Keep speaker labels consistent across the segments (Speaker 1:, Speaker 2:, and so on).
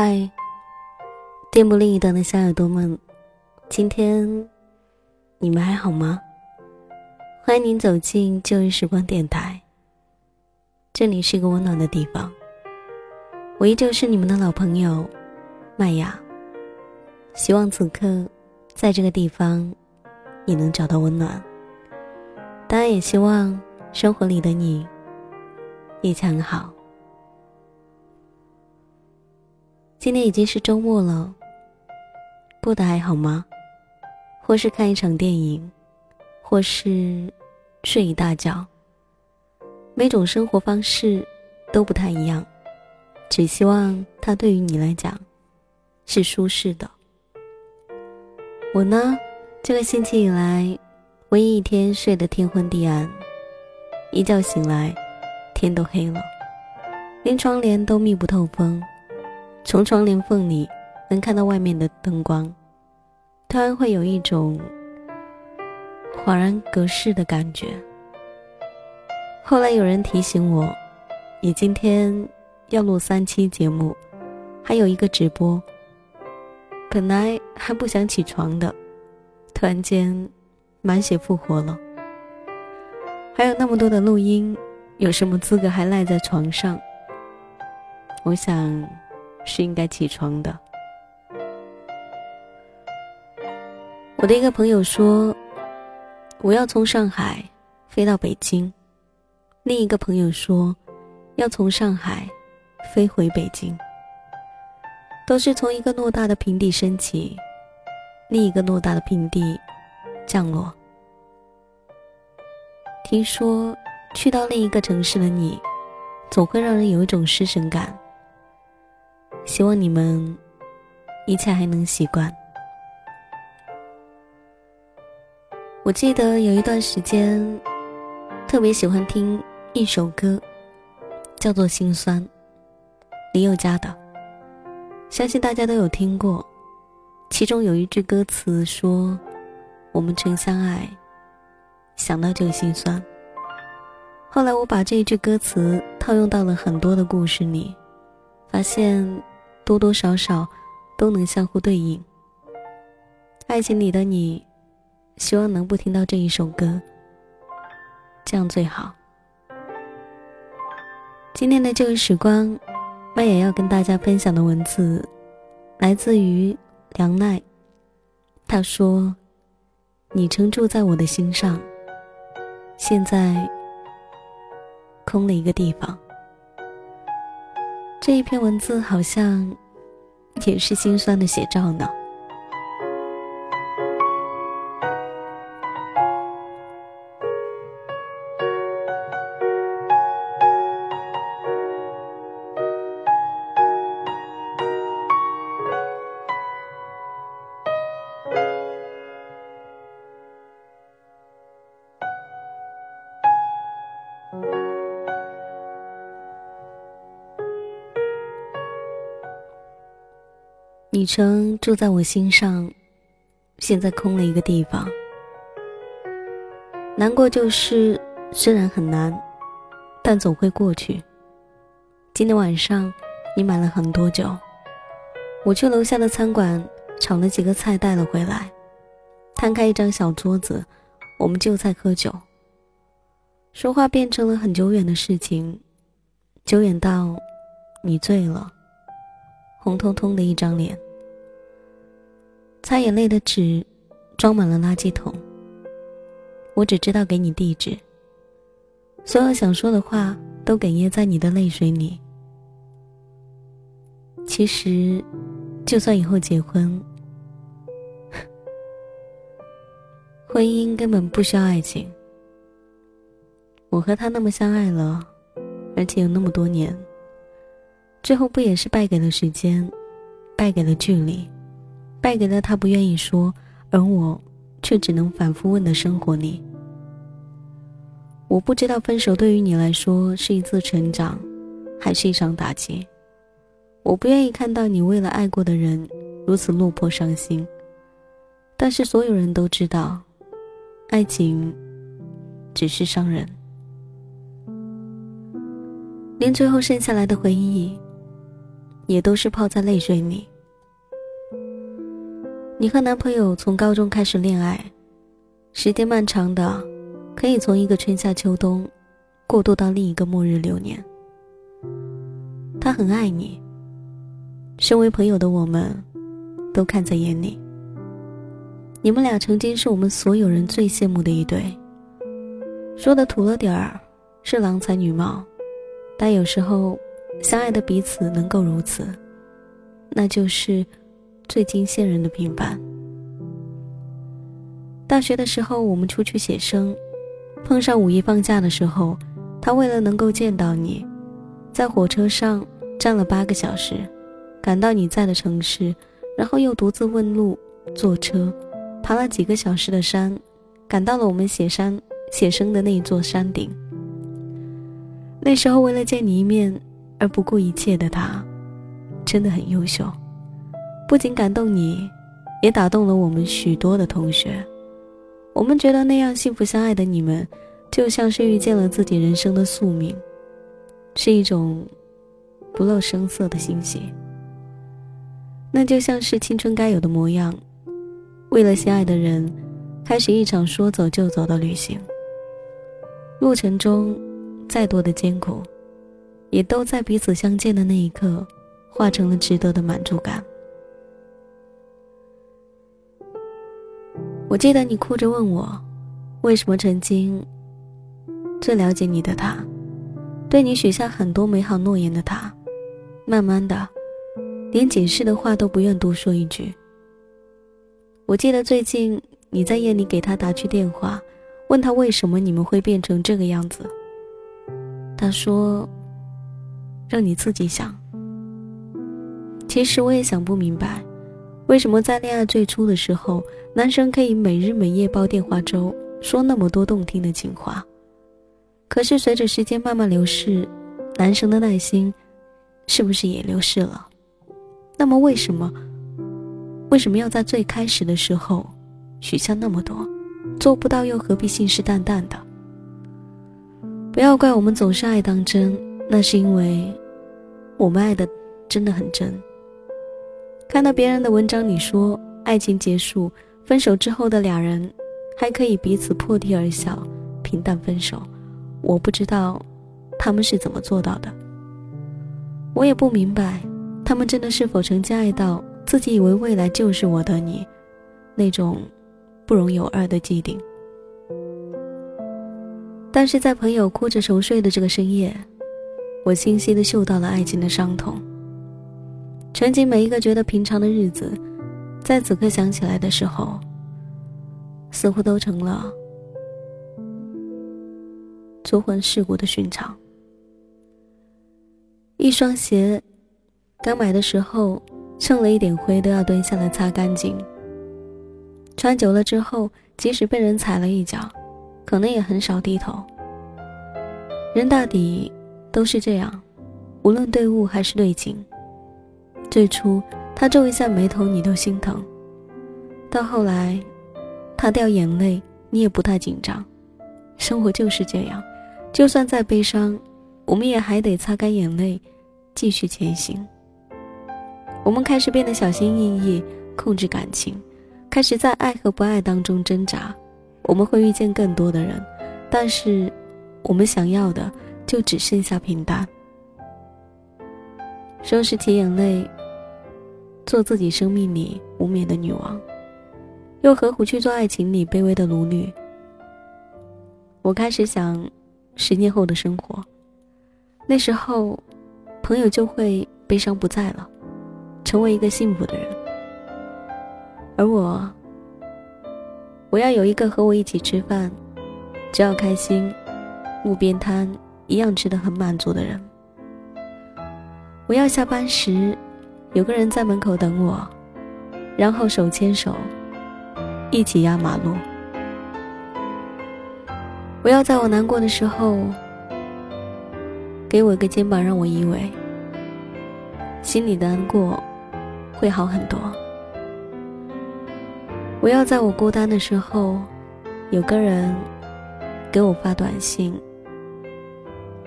Speaker 1: 嗨，电波另一端的小耳朵们，今天你们还好吗？欢迎您走进旧日时光电台。这里是一个温暖的地方，我依旧是你们的老朋友麦雅。希望此刻在这个地方，你能找到温暖。当然，也希望生活里的你一切很好。今天已经是周末了，过得还好吗？或是看一场电影，或是睡一大觉。每种生活方式都不太一样，只希望它对于你来讲是舒适的。我呢，这个星期以来，唯一一天睡得天昏地暗，一觉醒来，天都黑了，连窗帘都密不透风。从窗帘缝里能看到外面的灯光，突然会有一种恍然隔世的感觉。后来有人提醒我，你今天要录三期节目，还有一个直播。本来还不想起床的，突然间满血复活了。还有那么多的录音，有什么资格还赖在床上？我想。是应该起床的。我的一个朋友说，我要从上海飞到北京；另一个朋友说，要从上海飞回北京。都是从一个偌大的平地升起，另一个偌大的平地降落。听说去到另一个城市的你，总会让人有一种失神感。希望你们一切还能习惯。我记得有一段时间，特别喜欢听一首歌，叫做《心酸》，李宥嘉的，相信大家都有听过。其中有一句歌词说：“我们曾相爱，想到就心酸。”后来我把这一句歌词套用到了很多的故事里，发现。多多少少都能相互对应。爱情里的你，希望能不听到这一首歌，这样最好。今天的这个时光，麦也要跟大家分享的文字，来自于梁奈。他说：“你曾住在我的心上，现在空了一个地方。”这一篇文字好像也是心酸的写照呢。你曾住在我心上，现在空了一个地方。难过就是，虽然很难，但总会过去。今天晚上，你买了很多酒，我去楼下的餐馆炒了几个菜带了回来，摊开一张小桌子，我们就菜喝酒。说话变成了很久远的事情，久远到你醉了，红彤彤的一张脸。擦眼泪的纸装满了垃圾桶。我只知道给你地址。所有想说的话都哽咽在你的泪水里。其实，就算以后结婚，婚姻根本不需要爱情。我和他那么相爱了，而且有那么多年，最后不也是败给了时间，败给了距离？败给了他不愿意说，而我却只能反复问的生活里。我不知道分手对于你来说是一次成长，还是一场打击。我不愿意看到你为了爱过的人如此落魄伤心。但是所有人都知道，爱情只是伤人，连最后剩下来的回忆，也都是泡在泪水里。你和男朋友从高中开始恋爱，时间漫长的，可以从一个春夏秋冬，过渡到另一个末日流年。他很爱你，身为朋友的我们，都看在眼里。你们俩曾经是我们所有人最羡慕的一对。说的土了点儿，是郎才女貌，但有时候，相爱的彼此能够如此，那就是最惊羡人的平凡。大学的时候，我们出去写生，碰上五一放假的时候，他为了能够见到你，在火车上站了八个小时，赶到你在的城市，然后又独自问路，坐车，爬了几个小时的山，赶到了我们写山。写生的那一座山顶。那时候为了见你一面而不顾一切的他，真的很优秀，不仅感动你，也打动了我们许多的同学。我们觉得那样幸福相爱的你们，就像是遇见了自己人生的宿命，是一种不露声色的欣喜。那就像是青春该有的模样，为了心爱的人，开始一场说走就走的旅行。路程中，再多的艰苦，也都在彼此相见的那一刻，化成了值得的满足感。我记得你哭着问我，为什么曾经最了解你的他，对你许下很多美好诺言的他，慢慢的，连解释的话都不愿多说一句。我记得最近你在夜里给他打去电话。问他为什么你们会变成这个样子？他说：“让你自己想。”其实我也想不明白，为什么在恋爱最初的时候，男生可以每日每夜煲电话粥，说那么多动听的情话，可是随着时间慢慢流逝，男生的耐心是不是也流逝了？那么为什么，为什么要在最开始的时候许下那么多？做不到又何必信誓旦旦的？不要怪我们总是爱当真，那是因为我们爱的真的很真。看到别人的文章里说，爱情结束、分手之后的俩人还可以彼此破涕而笑，平淡分手。我不知道他们是怎么做到的，我也不明白他们真的是否曾经爱到自己以为未来就是我的你那种。不容有二的既定，但是在朋友哭着熟睡的这个深夜，我清晰的嗅到了爱情的伤痛。曾经每一个觉得平常的日子，在此刻想起来的时候，似乎都成了足魂世故的寻常。一双鞋，刚买的时候蹭了一点灰都要蹲下来擦干净。穿久了之后，即使被人踩了一脚，可能也很少低头。人大抵都是这样，无论对物还是对情。最初他皱一下眉头，你都心疼；到后来，他掉眼泪，你也不太紧张。生活就是这样，就算再悲伤，我们也还得擦干眼泪，继续前行。我们开始变得小心翼翼，控制感情。开始在爱和不爱当中挣扎，我们会遇见更多的人，但是我们想要的就只剩下平淡。收拾起眼泪，做自己生命里无冕的女王，又何苦去做爱情里卑微的奴隶？我开始想，十年后的生活，那时候，朋友就会悲伤不在了，成为一个幸福的人。而我，我要有一个和我一起吃饭，只要开心，路边摊一样吃得很满足的人。我要下班时，有个人在门口等我，然后手牵手，一起压马路。不要在我难过的时候，给我一个肩膀让我依偎，心里的难过会好很多。不要在我孤单的时候，有个人给我发短信，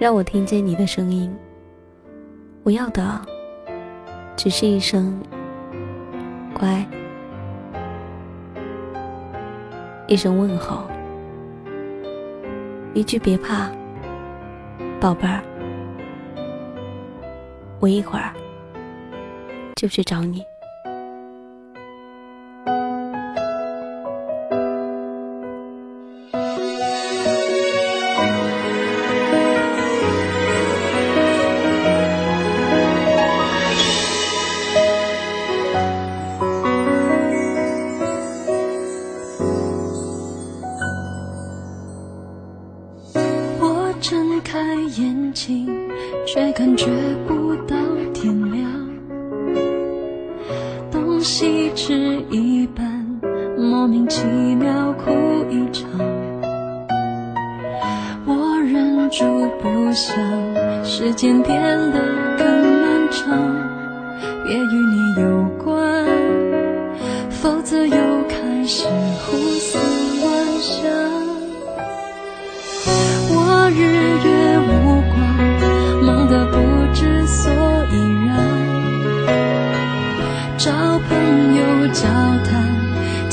Speaker 1: 让我听见你的声音。我要的只是一声“乖”，一声问候，一句“别怕，宝贝儿”，我一会儿就去找你。
Speaker 2: 莫名其妙哭一场。我忍住不想，时间变得更漫长，别与你有关，否则又开始胡思乱想。我日月无光。的不知所以然，找朋友交谈，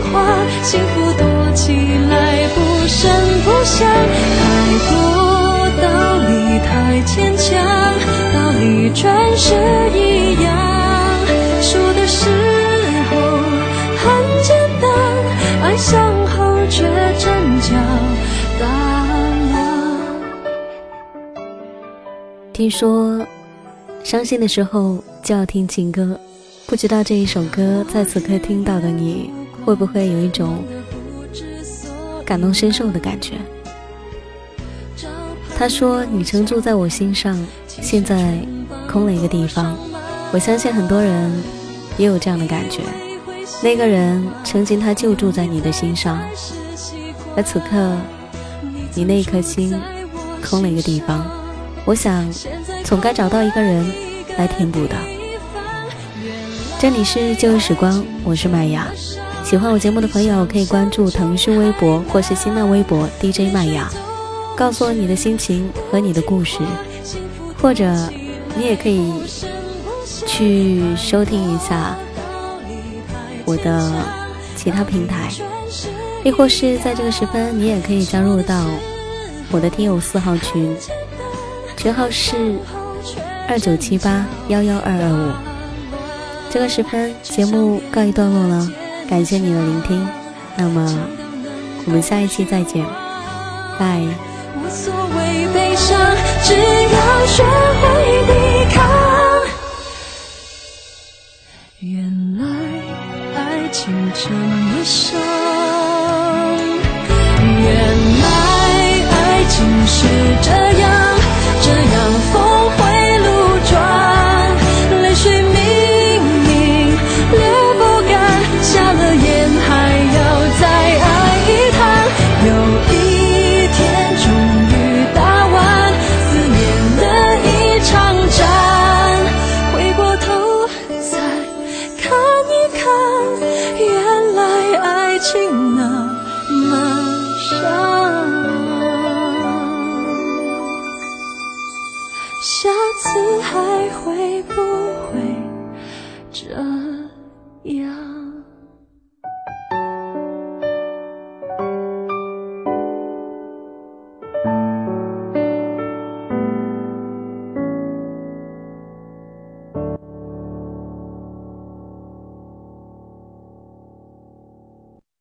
Speaker 2: 话，幸福躲起来不声不响，太多道理太牵强，道理全是一样，说的时候很简单，爱上后却真叫大了。
Speaker 1: 听说。伤心的时候就要听情歌，不知道这一首歌在此刻听到的你会不会有一种感同身受的感觉？他说：“你曾住在我心上，现在空了一个地方。”我相信很多人也有这样的感觉。那个人曾经他就住在你的心上，而此刻你那一颗心空了一个地方。我想。总该找到一个人来填补的。这里是旧时光，我是麦芽。喜欢我节目的朋友可以关注腾讯微博或是新浪微博 DJ 麦雅，告诉我你的心情和你的故事，或者你也可以去收听一下我的其他平台，亦或是在这个时分，你也可以加入到我的听友四号群。群号是二九七八幺幺二二五。这个时分，节目告一段落了，感谢你的聆听。那么，我们下一期再见，拜。
Speaker 2: 无所谓悲伤，只要学会抵抗。原来爱情这么伤，次还会不